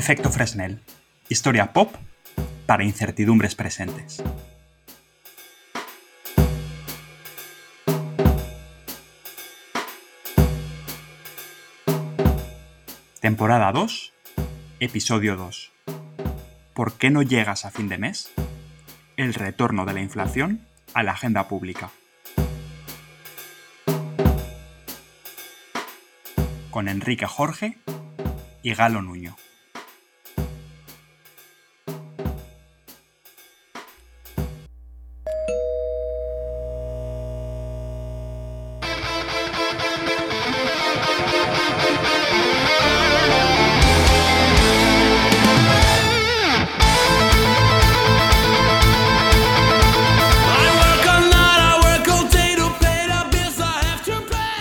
Efecto Fresnel. Historia pop para incertidumbres presentes. Temporada 2, episodio 2. ¿Por qué no llegas a fin de mes? El retorno de la inflación a la agenda pública. Con Enrique Jorge y Galo Nuño.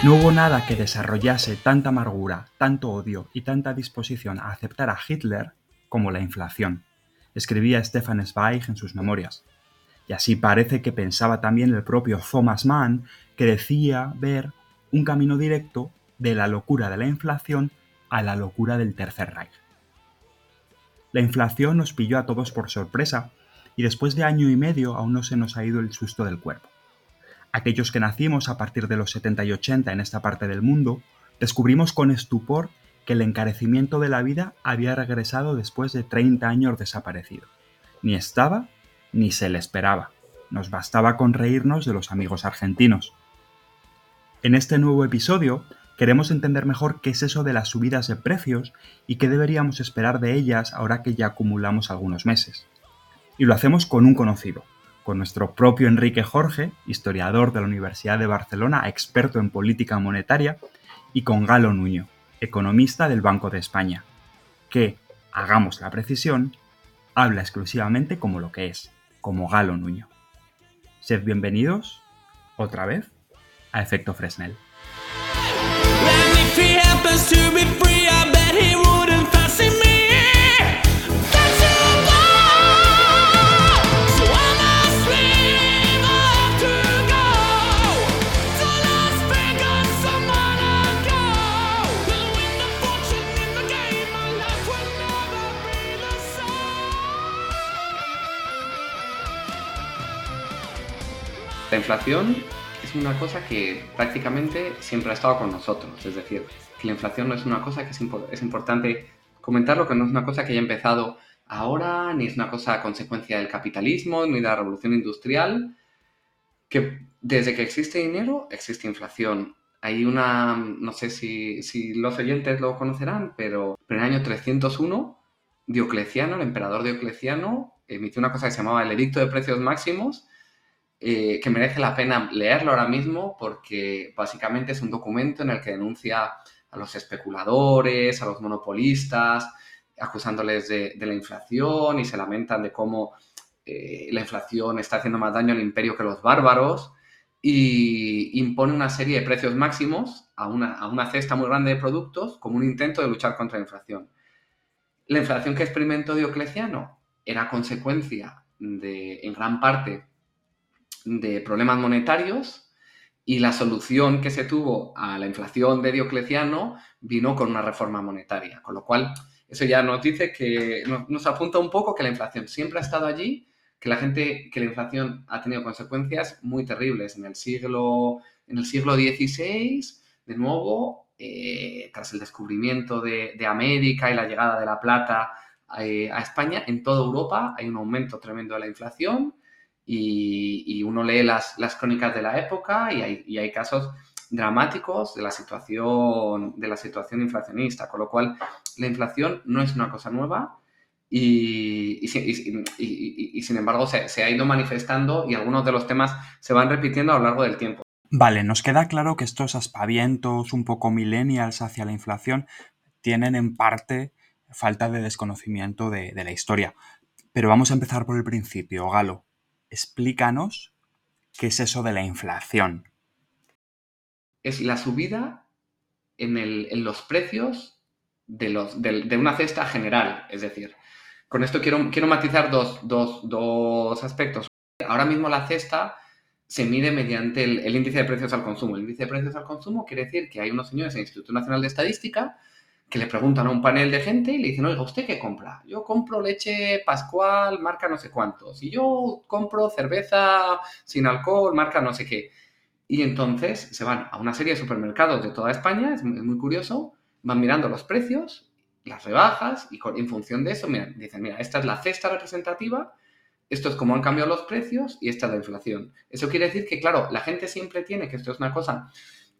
No hubo nada que desarrollase tanta amargura, tanto odio y tanta disposición a aceptar a Hitler como la inflación, escribía Stefan Zweig en sus memorias. Y así parece que pensaba también el propio Thomas Mann, que decía ver un camino directo de la locura de la inflación a la locura del Tercer Reich. La inflación nos pilló a todos por sorpresa y después de año y medio aún no se nos ha ido el susto del cuerpo. Aquellos que nacimos a partir de los 70 y 80 en esta parte del mundo, descubrimos con estupor que el encarecimiento de la vida había regresado después de 30 años desaparecido. Ni estaba ni se le esperaba. Nos bastaba con reírnos de los amigos argentinos. En este nuevo episodio queremos entender mejor qué es eso de las subidas de precios y qué deberíamos esperar de ellas ahora que ya acumulamos algunos meses. Y lo hacemos con un conocido, con nuestro propio Enrique Jorge, historiador de la Universidad de Barcelona, experto en política monetaria, y con Galo Nuño, economista del Banco de España, que, hagamos la precisión, habla exclusivamente como lo que es, como Galo Nuño. Sed bienvenidos, otra vez, a Efecto Fresnel. La inflación es una cosa que prácticamente siempre ha estado con nosotros. Es decir, que la inflación no es una cosa que es, es importante comentarlo, que no es una cosa que haya empezado ahora, ni es una cosa consecuencia del capitalismo, ni de la revolución industrial, que desde que existe dinero existe inflación. Hay una, no sé si, los oyentes lo conocerán, pero en el año 301 Diocleciano, el emperador Diocleciano, emitió una cosa que se llamaba el Edicto de Precios Máximos, eh, que merece la pena leerlo ahora mismo porque básicamente es un documento en el que denuncia a los especuladores, a los monopolistas, acusándoles de, la inflación y se lamentan de cómo eh, la inflación está haciendo más daño al imperio que los bárbaros y impone una serie de precios máximos a una, a una cesta muy grande de productos como un intento de luchar contra la inflación. La inflación que experimentó Diocleciano era consecuencia de, en gran parte, de problemas monetarios y la solución que se tuvo a la inflación de Diocleciano vino con una reforma monetaria. Con lo cual, eso ya nos dice que nos, apunta un poco que la inflación siempre ha estado allí, que la gente, que la inflación ha tenido consecuencias muy terribles en el siglo, en el siglo XVI, de nuevo, eh, tras el descubrimiento de, América y la llegada de la plata eh, a España, en toda Europa hay un aumento tremendo de la inflación y, uno lee las, las, crónicas de la época y hay, casos dramáticos de la, situación, de la situación inflacionista, con lo cual la inflación no es una cosa nueva y, sin embargo se, se ha ido manifestando y algunos de los temas se van repitiendo a lo largo del tiempo. Vale, nos queda claro que estos aspavientos un poco millennials hacia la inflación tienen en parte falta de desconocimiento de, de, la historia. Pero vamos a empezar por el principio, Galo explícanos qué es eso de la inflación. Es la subida en, los precios de, una cesta general. Es decir, con esto quiero, quiero matizar dos, aspectos. Ahora mismo la cesta se mide mediante el, el, índice de precios al consumo. El índice de precios al consumo quiere decir que hay unos señores en el Instituto Nacional de Estadística que le preguntan a un panel de gente y le dicen, oiga, ¿usted qué compra? Yo compro leche pascual, marca no sé cuántos. Y yo compro cerveza sin alcohol, marca no sé qué. Y entonces se van a una serie de supermercados de toda España, es muy, curioso, van mirando los precios, las rebajas, y en función de eso, dicen, mira, esta es la cesta representativa, esto es cómo han cambiado los precios y esta es la inflación. Eso quiere decir que, claro, la gente siempre tiene, que esto es una cosa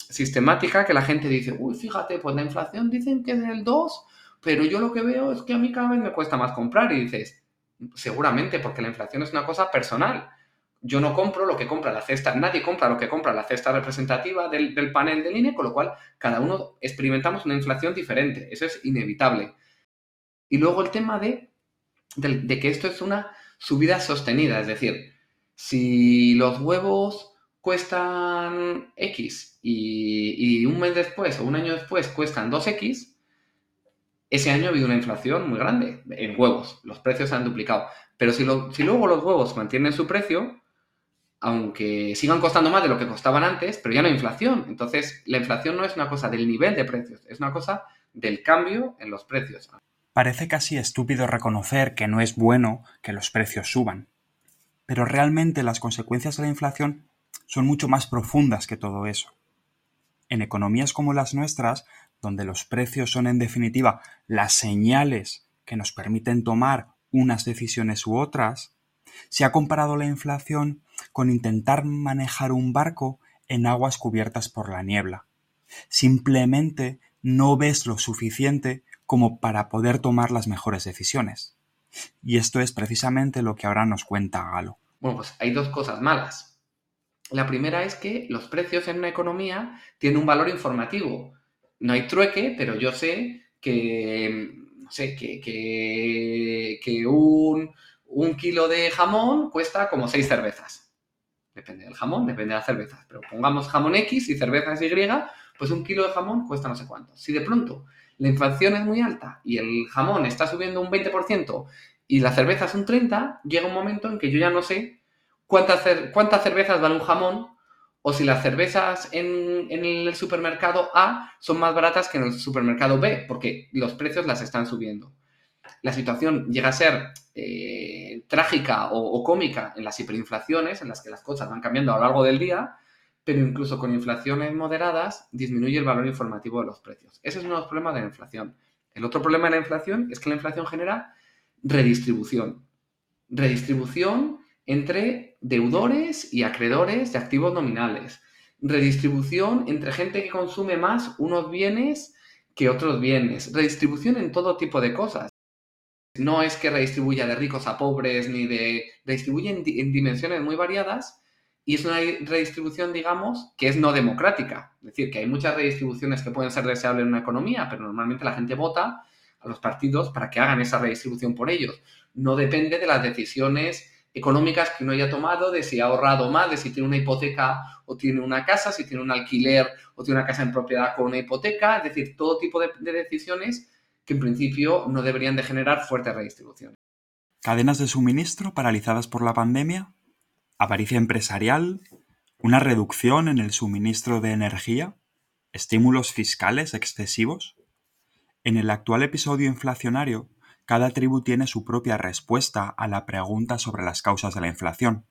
sistemática que la gente dice, uy, fíjate, pues la inflación dicen que es del 2, pero yo lo que veo es que a mí cada vez me cuesta más comprar. Y dices, seguramente, porque la inflación es una cosa personal. Yo no compro lo que compra la cesta, nadie compra lo que compra la cesta representativa del, panel del INE, con lo cual cada uno experimentamos una inflación diferente. Eso es inevitable. Y luego el tema de, de que esto es una subida sostenida, es decir, si los huevos cuestan X y, un mes después o un año después cuestan 2X, ese año ha habido una inflación muy grande en huevos. Los precios se han duplicado. Pero si, si luego los huevos mantienen su precio, aunque sigan costando más de lo que costaban antes, pero ya no hay inflación. Entonces, la inflación no es una cosa del nivel de precios, es una cosa del cambio en los precios. Parece casi estúpido reconocer que no es bueno que los precios suban. Pero realmente las consecuencias de la inflación son mucho más profundas que todo eso. En economías como las nuestras, donde los precios son en definitiva las señales que nos permiten tomar unas decisiones u otras, se ha comparado la inflación con intentar manejar un barco en aguas cubiertas por la niebla. Simplemente no ves lo suficiente como para poder tomar las mejores decisiones. Y esto es precisamente lo que ahora nos cuenta Galo. Bueno, pues hay dos cosas malas. La primera es que los precios en una economía tienen un valor informativo. No hay trueque, pero yo sé que, no sé, que, un, kilo de jamón cuesta como seis cervezas. Depende del jamón, depende de las cervezas. Pero pongamos jamón X y cervezas Y, pues un kilo de jamón cuesta no sé cuánto. Si de pronto la inflación es muy alta y el jamón está subiendo un 20% y la cerveza es un 30%, llega un momento en que yo ya no sé cuántas, cuántas cervezas vale un jamón o si las cervezas en, el supermercado A son más baratas que en el supermercado B, porque los precios las están subiendo. La situación llega a ser eh, trágica o, cómica en las hiperinflaciones, en las que las cosas van cambiando a lo largo del día, pero incluso con inflaciones moderadas disminuye el valor informativo de los precios. Ese es uno de los problemas de la inflación. El otro problema de la inflación es que la inflación genera redistribución. Redistribución entre deudores y acreedores de activos nominales. Redistribución entre gente que consume más unos bienes que otros bienes. Redistribución en todo tipo de cosas. No es que redistribuya de ricos a pobres, ni de... redistribuye en, dimensiones muy variadas y es una redistribución, digamos, que es no democrática. Es decir, que hay muchas redistribuciones que pueden ser deseables en una economía, pero normalmente la gente vota a los partidos para que hagan esa redistribución por ellos. No depende de las decisiones económicas que uno haya tomado, de si ha ahorrado más, de si tiene una hipoteca o tiene una casa, si tiene un alquiler o tiene una casa en propiedad con una hipoteca, es decir, todo tipo de, decisiones que en principio no deberían de generar fuertes redistribuciones. Cadenas de suministro paralizadas por la pandemia, avaricia empresarial, una reducción en el suministro de energía, estímulos fiscales excesivos. En el actual episodio inflacionario cada tribu tiene su propia respuesta a la pregunta sobre las causas de la inflación.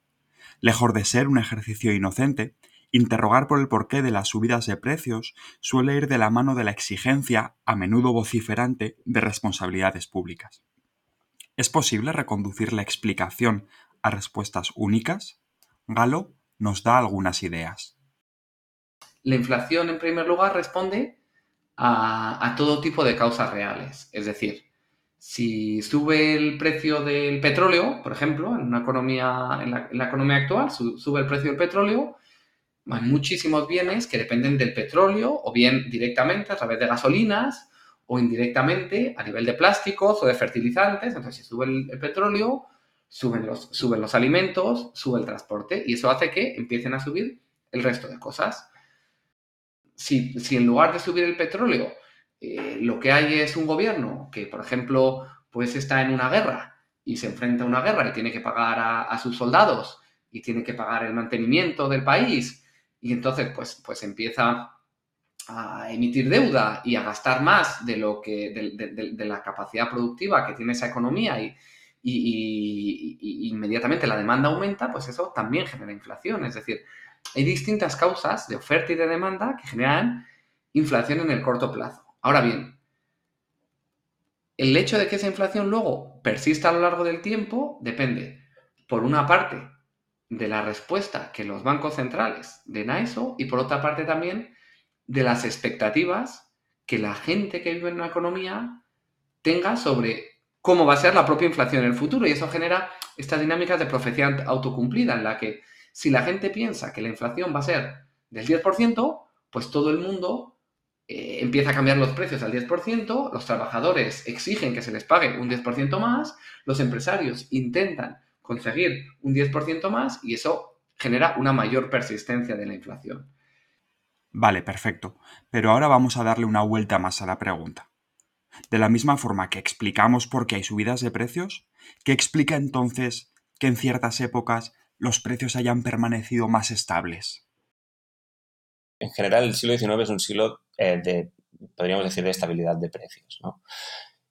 Lejos de ser un ejercicio inocente, interrogar por el porqué de las subidas de precios suele ir de la mano de la exigencia, a menudo vociferante, de responsabilidades públicas. ¿Es posible reconducir la explicación a respuestas únicas? Galo nos da algunas ideas. La inflación, en primer lugar, responde a, a todo tipo de causas reales. Es decir, si sube el precio del petróleo, por ejemplo, en una economía, en la, economía actual, sube el precio del petróleo, hay muchísimos bienes que dependen del petróleo, o bien directamente a través de gasolinas, o indirectamente a nivel de plásticos o de fertilizantes. Entonces, si sube el, petróleo, suben los, suben los alimentos, sube el transporte, y eso hace que empiecen a subir el resto de cosas. Si, si en lugar de subir el petróleo, eh, lo que hay es un gobierno que, por ejemplo, pues está en una guerra y se enfrenta a una guerra y tiene que pagar a, sus soldados y tiene que pagar el mantenimiento del país y entonces pues, pues empieza a emitir deuda y a gastar más de lo que de, la capacidad productiva que tiene esa economía y, y, inmediatamente la demanda aumenta, pues eso también genera inflación. Es decir, hay distintas causas de oferta y de demanda que generan inflación en el corto plazo. Ahora bien, el hecho de que esa inflación luego persista a lo largo del tiempo depende, por una parte, de la respuesta que los bancos centrales den a eso y por otra parte también de las expectativas que la gente que vive en una economía tenga sobre cómo va a ser la propia inflación en el futuro. Y eso genera estas dinámicas de profecía autocumplida en la que si la gente piensa que la inflación va a ser del 10%, pues todo el mundo eh, empieza a cambiar los precios al 10%, los trabajadores exigen que se les pague un 10% más, los empresarios intentan conseguir un 10% más y eso genera una mayor persistencia de la inflación. Vale, perfecto. Pero ahora vamos a darle una vuelta más a la pregunta. De la misma forma que explicamos por qué hay subidas de precios, ¿qué explica entonces que en ciertas épocas los precios hayan permanecido más estables? En general, el siglo XIX es un siglo eh, de, podríamos decir, de estabilidad de precios.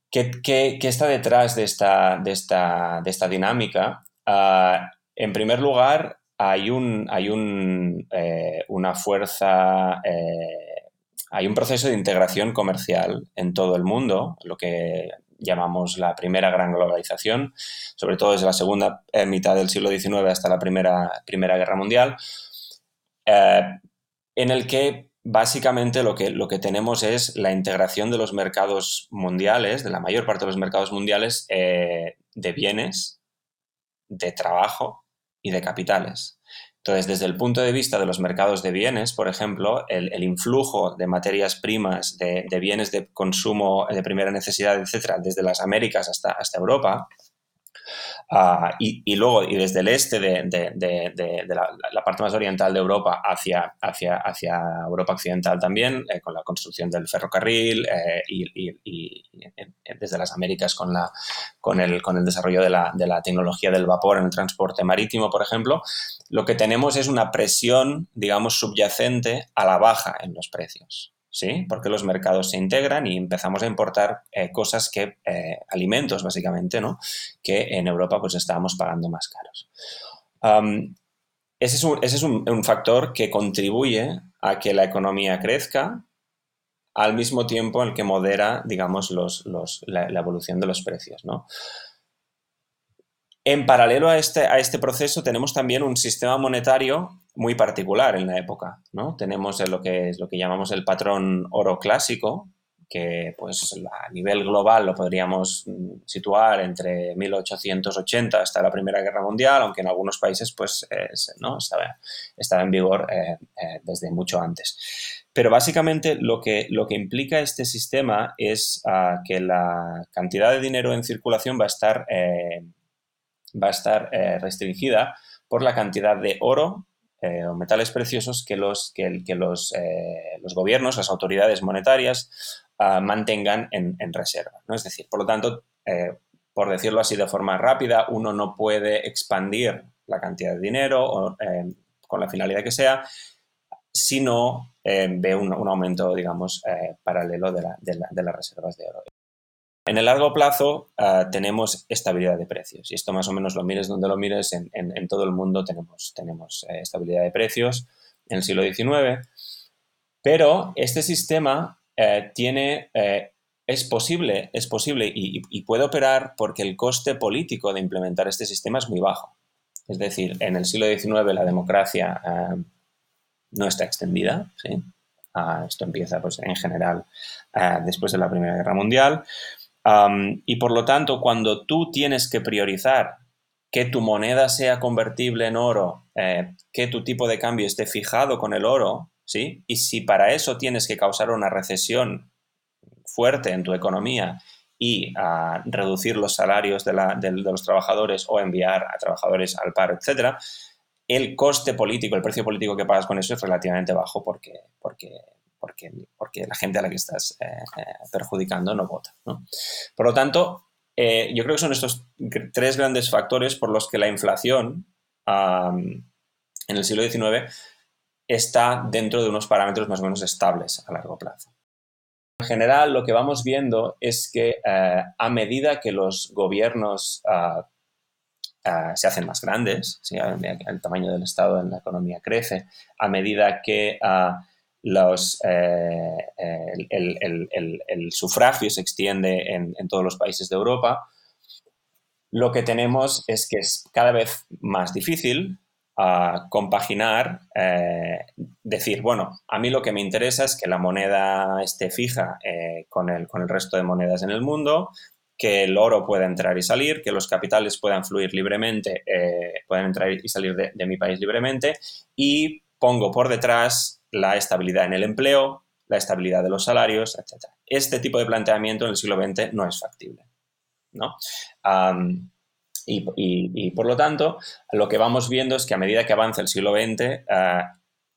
¿Qué, está detrás de esta, de esta, de esta dinámica? Ah, en primer lugar, hay, un, eh, una fuerza, eh, hay un proceso de integración comercial en todo el mundo, lo que llamamos la primera gran globalización, sobre todo desde la segunda mitad del siglo XIX hasta la primera guerra mundial, en el que básicamente lo que, lo que tenemos es la integración de los mercados mundiales, de la mayor parte de los mercados mundiales, de bienes, de trabajo y de capitales. Entonces, desde el punto de vista de los mercados de bienes, por ejemplo, el, influjo de materias primas, de, de, bienes de consumo de primera necesidad, etcétera, desde las Américas hasta, hasta Europa, Ah, y, luego, y desde el este de, la, parte más oriental de Europa hacia, hacia, hacia Europa occidental también, eh, con la construcción del ferrocarril eh, y, desde las Américas con, la, con, el, con el desarrollo de la, de la tecnología del vapor en el transporte marítimo, por ejemplo, lo que tenemos es una presión, digamos, subyacente a la baja en los precios. ¿Sí? Porque los mercados se integran y empezamos a importar eh, cosas que, eh, alimentos básicamente, ¿no? Que en Europa pues estábamos pagando más caros. ese es, un, factor que contribuye a que la economía crezca al mismo tiempo en el que modera, digamos, la, la, evolución de los precios, ¿no? En paralelo a este, a este proceso tenemos también un sistema monetario muy particular en la época. ¿no? Tenemos lo que, lo que llamamos el patrón oro clásico, que pues a nivel global lo podríamos mm, situar entre 1880 hasta la Primera Guerra Mundial, aunque en algunos países pues ¿no? estaba, estaba, en vigor eh, eh, desde mucho antes. Pero básicamente lo que, lo que implica este sistema es ah, que la cantidad de dinero en circulación va a estar eh, va a estar eh, restringida por la cantidad de oro eh, o metales preciosos que los, que, los, eh, los, gobiernos, las autoridades monetarias ah, mantengan en, reserva. ¿no? Es decir, por lo tanto, por decirlo así de forma rápida, uno no puede expandir la cantidad de dinero con la finalidad que sea si no ve un, aumento, digamos, paralelo de, de las reservas de oro. En el largo plazo ah, tenemos estabilidad de precios. Y esto más o menos lo mires donde lo mires, en, todo el mundo tenemos, tenemos eh, estabilidad de precios en el siglo XIX, pero este sistema eh, tiene, eh, es posible, es posible y, puede operar porque el coste político de implementar este sistema es muy bajo. Es decir, en el siglo XIX la democracia no está extendida, ah, esto empieza pues, en general después de la Primera Guerra Mundial y por lo tanto, cuando tú tienes que priorizar que tu moneda sea convertible en oro, eh, que tu tipo de cambio esté fijado con el oro, ¿sí? Y si para eso tienes que causar una recesión fuerte en tu economía y ah, reducir los salarios de, los trabajadores o enviar a trabajadores al paro, etcétera, el coste político, el precio político que pagas con eso es relativamente bajo porque, porque porque, porque la gente a la que estás eh, eh, perjudicando no vota. Por lo tanto, eh, yo creo que son estos tres grandes factores por los que la inflación en el siglo XIX está dentro de unos parámetros más o menos estables a largo plazo. En general, lo que vamos viendo es que a medida que los gobiernos ah, ah, se hacen más grandes, el tamaño del Estado en la economía crece, a medida que ah, los, eh, el, sufragio se extiende en, todos los países de Europa, lo que tenemos es que es cada vez más difícil a compaginar, eh, decir, bueno, a mí lo que me interesa es que la moneda esté fija eh, con, el, con el resto de monedas en el mundo, que el oro pueda entrar y salir, que los capitales puedan fluir libremente, eh, puedan entrar y salir de, mi país libremente y pongo por detrás la estabilidad en el empleo, la estabilidad de los salarios, etc. Este tipo de planteamiento en el siglo XX no es factible. ¿no? Y, por lo tanto, lo que vamos viendo es que a medida que avanza el siglo XX, eh,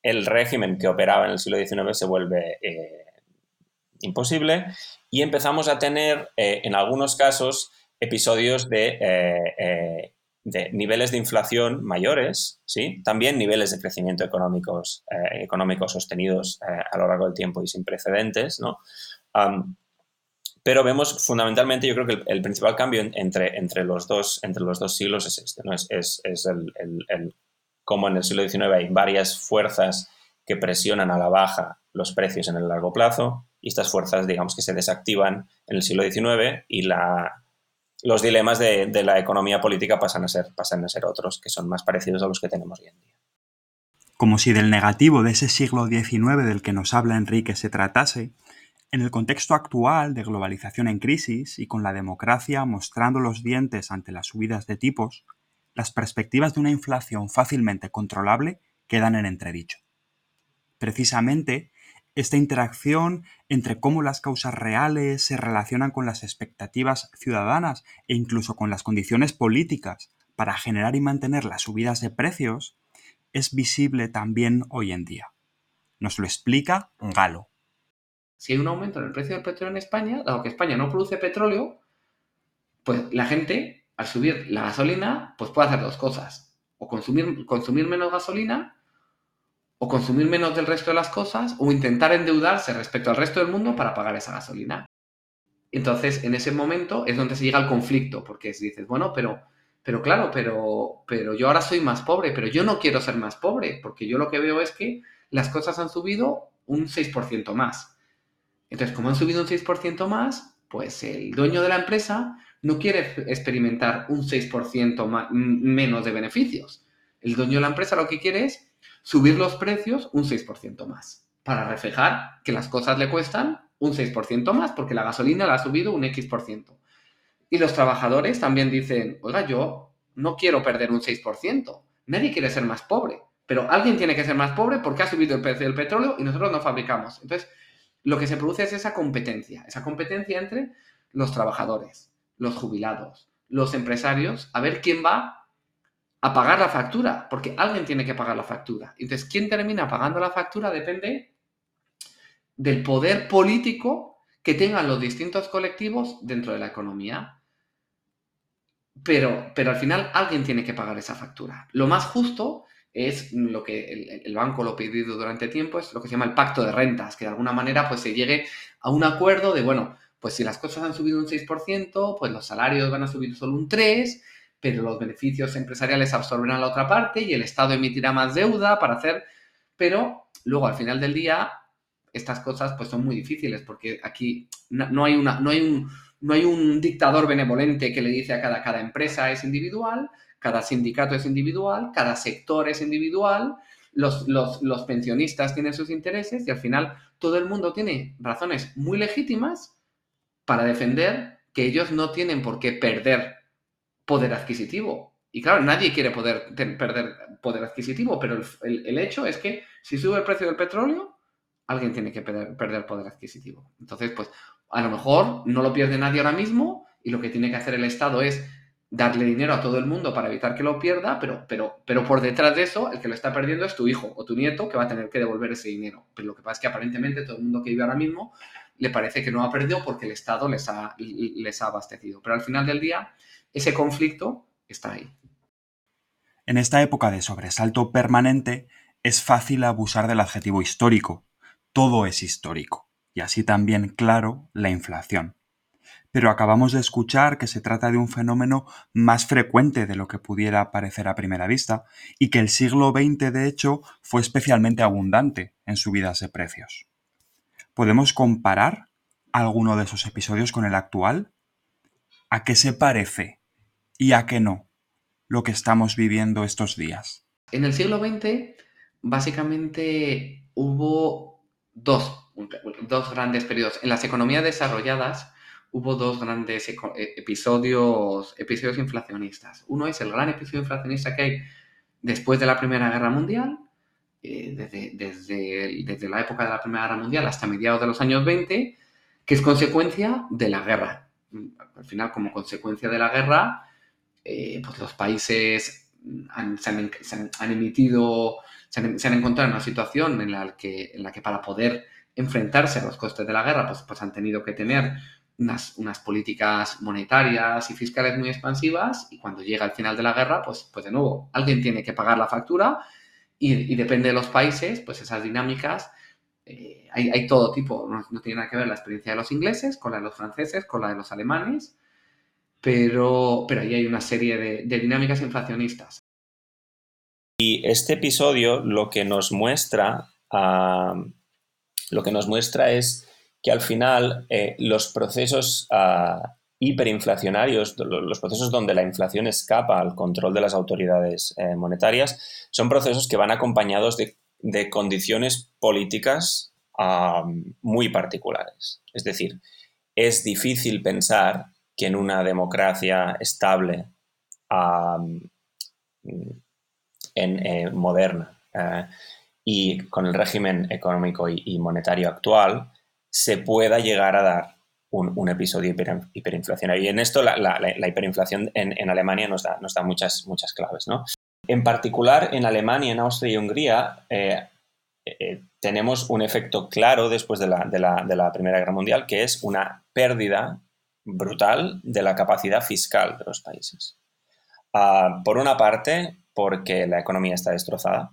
el régimen que operaba en el siglo XIX se vuelve eh, imposible y empezamos a tener, eh, en algunos casos, episodios de, niveles de inflación mayores, ¿sí? también niveles de crecimiento económicos, económicos sostenidos a lo largo del tiempo y sin precedentes, ¿no? Pero vemos fundamentalmente, yo creo que el, principal cambio entre, entre, los dos, entre los dos siglos es este, ¿no? Es, es, es el, el, cómo en el siglo XIX hay varias fuerzas que presionan a la baja los precios en el largo plazo y estas fuerzas, digamos, que se desactivan en el siglo XIX y la, los dilemas de, la economía política pasan a, ser, pasan a ser otros, que son más parecidos a los que tenemos hoy en día. Como si del negativo de ese siglo XIX del que nos habla Enrique se tratase, en el contexto actual de globalización en crisis y con la democracia mostrando los dientes ante las subidas de tipos, las perspectivas de una inflación fácilmente controlable quedan en entredicho. Precisamente, esta interacción entre cómo las causas reales se relacionan con las expectativas ciudadanas e incluso con las condiciones políticas para generar y mantener las subidas de precios es visible también hoy en día. Nos lo explica Galo si hay un aumento en el precio del petróleo en España, dado que España no produce petróleo, pues la gente, al subir la gasolina, pues puede hacer dos cosas. O consumir, consumir menos gasolina, o consumir menos del resto de las cosas, o intentar endeudarse respecto al resto del mundo para pagar esa gasolina. Entonces, en ese momento es donde se llega al conflicto, porque dices, bueno, pero, pero claro, pero, pero yo ahora soy más pobre, pero yo no quiero ser más pobre, porque yo lo que veo es que las cosas han subido un 6% más. Entonces, como han subido un 6% más, pues el dueño de la empresa no quiere experimentar un 6% menos de beneficios. El dueño de la empresa lo que quiere es subir los precios un 6% más, para reflejar que las cosas le cuestan un 6% más, porque la gasolina la ha subido un X%. Y los trabajadores también dicen, oiga, yo no quiero perder un 6%, nadie quiere ser más pobre, pero alguien tiene que ser más pobre porque ha subido el precio del petróleo y nosotros no fabricamos. Entonces, lo que se produce es esa competencia, esa competencia entre los trabajadores, los jubilados, los empresarios, a ver quién va a pagar la factura, porque alguien tiene que pagar la factura. Entonces, quién termina pagando la factura depende del poder político que tengan los distintos colectivos dentro de la economía. Pero, pero al final alguien tiene que pagar esa factura. Lo más justo es lo que el, banco lo ha pedido durante tiempo, es lo que se llama el pacto de rentas, que de alguna manera pues se llegue a un acuerdo de, bueno, pues si las cosas han subido un 6%, pues los salarios van a subir solo un 3%, pero los beneficios empresariales absorberán la otra parte y el Estado emitirá más deuda para hacer, pero luego al final del día estas cosas pues son muy difíciles porque aquí no, hay, una, no, hay, un, no hay un dictador benevolente que le dice a cada, cada empresa es individual, cada sindicato es individual, cada sector es individual, los, los, pensionistas tienen sus intereses y al final todo el mundo tiene razones muy legítimas para defender que ellos no tienen por qué perder poder adquisitivo. Y claro, nadie quiere perder poder adquisitivo, pero el, hecho es que si sube el precio del petróleo, alguien tiene que perder, perder poder adquisitivo. Entonces, pues a lo mejor no lo pierde nadie ahora mismo y lo que tiene que hacer el Estado es darle dinero a todo el mundo para evitar que lo pierda, pero, pero, pero por detrás de eso, el que lo está perdiendo es tu hijo o tu nieto que va a tener que devolver ese dinero. Pero lo que pasa es que aparentemente todo el mundo que vive ahora mismo le parece que no ha perdido porque el Estado les ha, les ha abastecido. Pero al final del día, ese conflicto está ahí. En esta época de sobresalto permanente, es fácil abusar del adjetivo histórico. Todo es histórico. Y así también, claro, la inflación. Pero acabamos de escuchar que se trata de un fenómeno más frecuente de lo que pudiera parecer a primera vista, y que el siglo XX, de hecho, fue especialmente abundante en subidas de precios. ¿Podemos comparar alguno de esos episodios con el actual? ¿A qué se parece y a qué no lo que estamos viviendo estos días? En el siglo XX, básicamente hubo dos, dos grandes periodos. En las economías desarrolladas hubo dos grandes e, episodios, episodios inflacionistas. Uno es el gran episodio inflacionista que hay después de la Primera Guerra Mundial, eh, desde, desde, desde, la época de la Primera Guerra Mundial hasta mediados de los años 20, que es consecuencia de la guerra. Al final, como consecuencia de la guerra, eh, pues los países han, se, han, emitido, se han, encontrado en una situación en la, que, para poder enfrentarse a los costes de la guerra, pues, pues han tenido que tener unas, políticas monetarias y fiscales muy expansivas y cuando llega el final de la guerra, pues, pues de nuevo, alguien tiene que pagar la factura y, depende de los países, pues esas dinámicas eh, hay, todo tipo, no, tiene nada que ver la experiencia de los ingleses con la de los franceses, con la de los alemanes, pero, pero ahí hay una serie de, dinámicas inflacionistas. Y este episodio lo que nos muestra, lo que nos muestra es que al final eh, los procesos ah, hiperinflacionarios, los procesos donde la inflación escapa al control de las autoridades eh, monetarias, son procesos que van acompañados de de condiciones políticas muy particulares. Es decir, es difícil pensar que en una democracia estable en, eh, moderna eh, y con el régimen económico y, monetario actual se pueda llegar a dar un, episodio hiperinflacionario. Y en esto la, hiperinflación en, Alemania nos da, muchas, claves. ¿no? En particular, en Alemania, en Austria y Hungría, eh, tenemos un efecto claro después de la, Primera Guerra Mundial, que es una pérdida brutal de la capacidad fiscal de los países. Ah, por una parte, porque la economía está destrozada.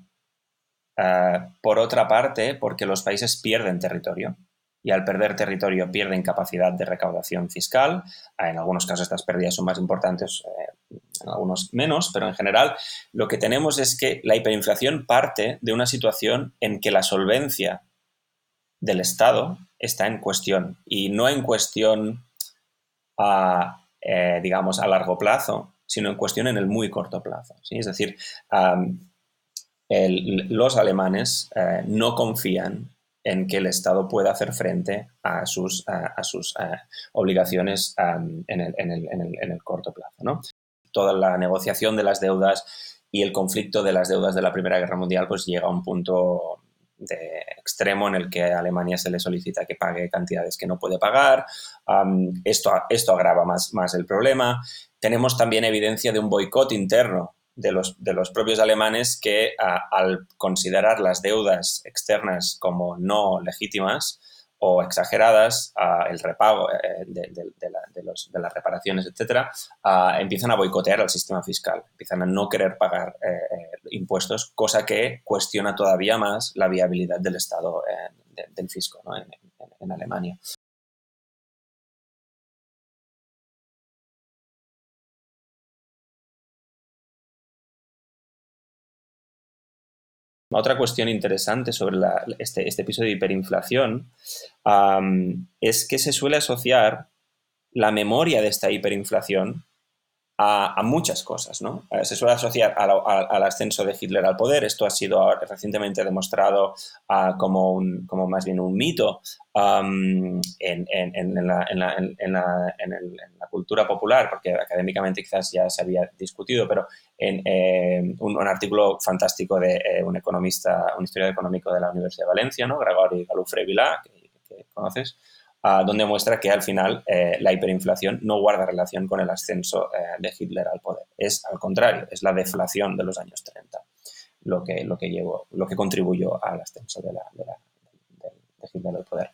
Ah, por otra parte, porque los países pierden territorio y al perder territorio pierden capacidad de recaudación fiscal. En algunos casos estas pérdidas son más importantes, eh, en algunos menos, pero en general lo que tenemos es que la hiperinflación parte de una situación en que la solvencia del Estado está en cuestión y no en cuestión a, eh, digamos, a largo plazo, sino en cuestión en el muy corto plazo. ¿sí? Es decir, los alemanes eh, no confían en que el Estado pueda hacer frente a sus, obligaciones en, el, corto plazo. Toda la negociación de las deudas y el conflicto de las deudas de la Primera Guerra Mundial pues llega a un punto de extremo en el que a Alemania se le solicita que pague cantidades que no puede pagar. esto, esto agrava más, más el problema. Tenemos también evidencia de un boicot interno de los, de los propios alemanes que al considerar las deudas externas como no legítimas o exageradas, el repago eh, de, las reparaciones, etcétera, empiezan a boicotear el sistema fiscal, empiezan a no querer pagar eh, eh, impuestos, cosa que cuestiona todavía más la viabilidad del Estado del fisco en Alemania. Otra cuestión interesante sobre este, este, episodio de hiperinflación es que se suele asociar la memoria de esta hiperinflación a, muchas cosas, ¿no? Eh, se suele asociar al ascenso de Hitler al poder. Esto ha sido recientemente demostrado ah, como, un, como más bien un mito en, la, cultura popular, porque académicamente quizás ya se había discutido, pero en eh, un, artículo fantástico de eh, un economista, un historiador económico de la Universidad de Valencia, ¿no? Gregory Galufré-Vilá, que, que conoces, donde muestra que al final eh, la hiperinflación no guarda relación con el ascenso eh, de Hitler al poder. Es al contrario, es la deflación de los años 30 lo que, lo que, llevó, lo que contribuyó al ascenso de, Hitler al poder.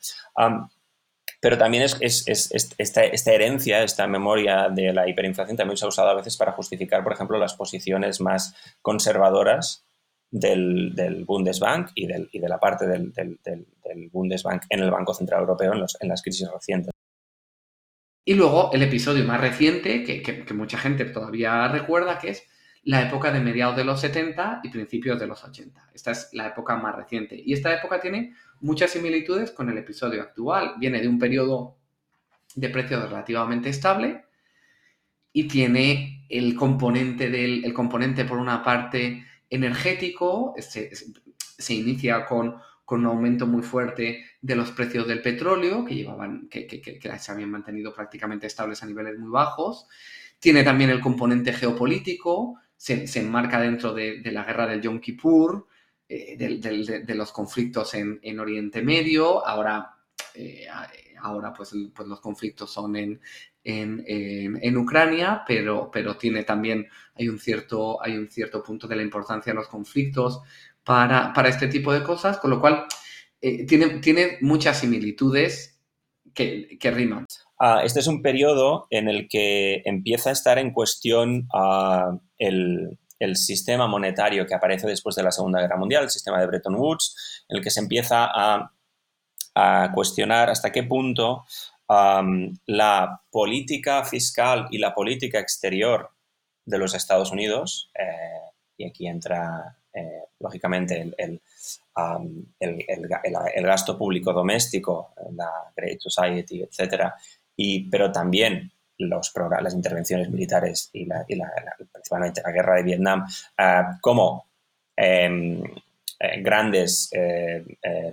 pero también es, esta, herencia, esta memoria de la hiperinflación también se ha usado a veces para justificar, por ejemplo, las posiciones más conservadoras del, Bundesbank y, del, de la parte del, Bundesbank en el Banco Central Europeo en, las crisis recientes. Y luego el episodio más reciente, que, mucha gente todavía recuerda, que es la época de mediados de los 70 y principios de los 80. Esta es la época más reciente. Y esta época tiene muchas similitudes con el episodio actual. Viene de un periodo de precio relativamente estable y tiene el componente del el componente por una parte energético, se, se inicia con, con, un aumento muy fuerte de los precios del petróleo, que, llevaban, que, que, se habían mantenido prácticamente estables a niveles muy bajos. Tiene también el componente geopolítico, se, se enmarca dentro de, de, la guerra del Yom Kippur, eh, de, de, los conflictos en, en Oriente Medio. Ahora, eh, ahora pues, pues, los conflictos son en, en, Ucrania, pero, pero tiene también, hay un, cierto, hay un cierto punto de la importancia de los conflictos para, este tipo de cosas, con lo cual eh, tiene, tiene muchas similitudes que, que riman. Ah, este es un periodo en el que empieza a estar en cuestión ah, el, sistema monetario que aparece después de la Segunda Guerra Mundial, el sistema de Bretton Woods, en el que se empieza a, a cuestionar hasta qué punto la política fiscal y la política exterior de los Estados Unidos, eh, y aquí entra eh, lógicamente el, el, gasto público doméstico, la Great Society, etc., y, pero también los las intervenciones militares y, principalmente la guerra de Vietnam eh, como em, grandes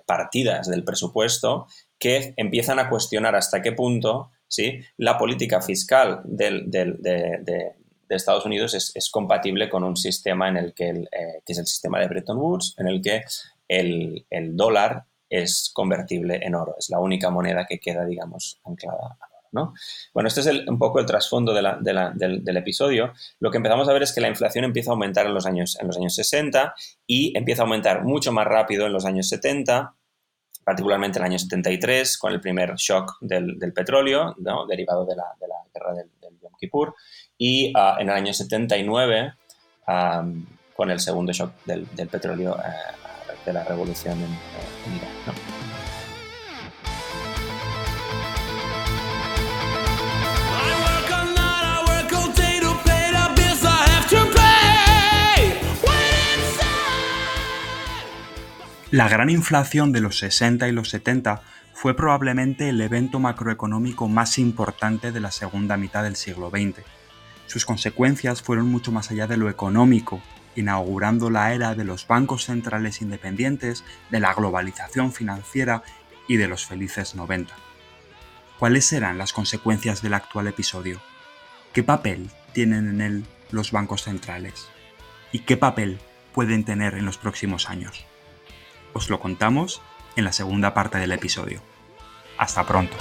partidas del presupuesto que empiezan a cuestionar hasta qué punto ¿sí? la política fiscal de, Estados Unidos es, compatible con un sistema en el que, eh, que es el sistema de Bretton Woods, en el que el, dólar es convertible en oro. Es la única moneda que queda, digamos, anclada. ¿no? Bueno, este es un poco el trasfondo del, episodio. Lo que empezamos a ver es que la inflación empieza a aumentar en los, años, en los años 60 y empieza a aumentar mucho más rápido en los años 70 particularmente en el año 73, con el primer shock del, petróleo, derivado de la, guerra del, Yom Kippur, y ah, en el año 79, con el segundo shock del, petróleo eh, de la revolución en, en Irán. La gran inflación de los 60 y los 70 fue probablemente el evento macroeconómico más importante de la segunda mitad del siglo XX. Sus consecuencias fueron mucho más allá de lo económico, inaugurando la era de los bancos centrales independientes, de la globalización financiera y de los felices 90. ¿Cuáles serán las consecuencias del actual episodio? ¿Qué papel tienen en él los bancos centrales? ¿Y qué papel pueden tener en los próximos años? Os lo contamos en la segunda parte del episodio. Hasta pronto.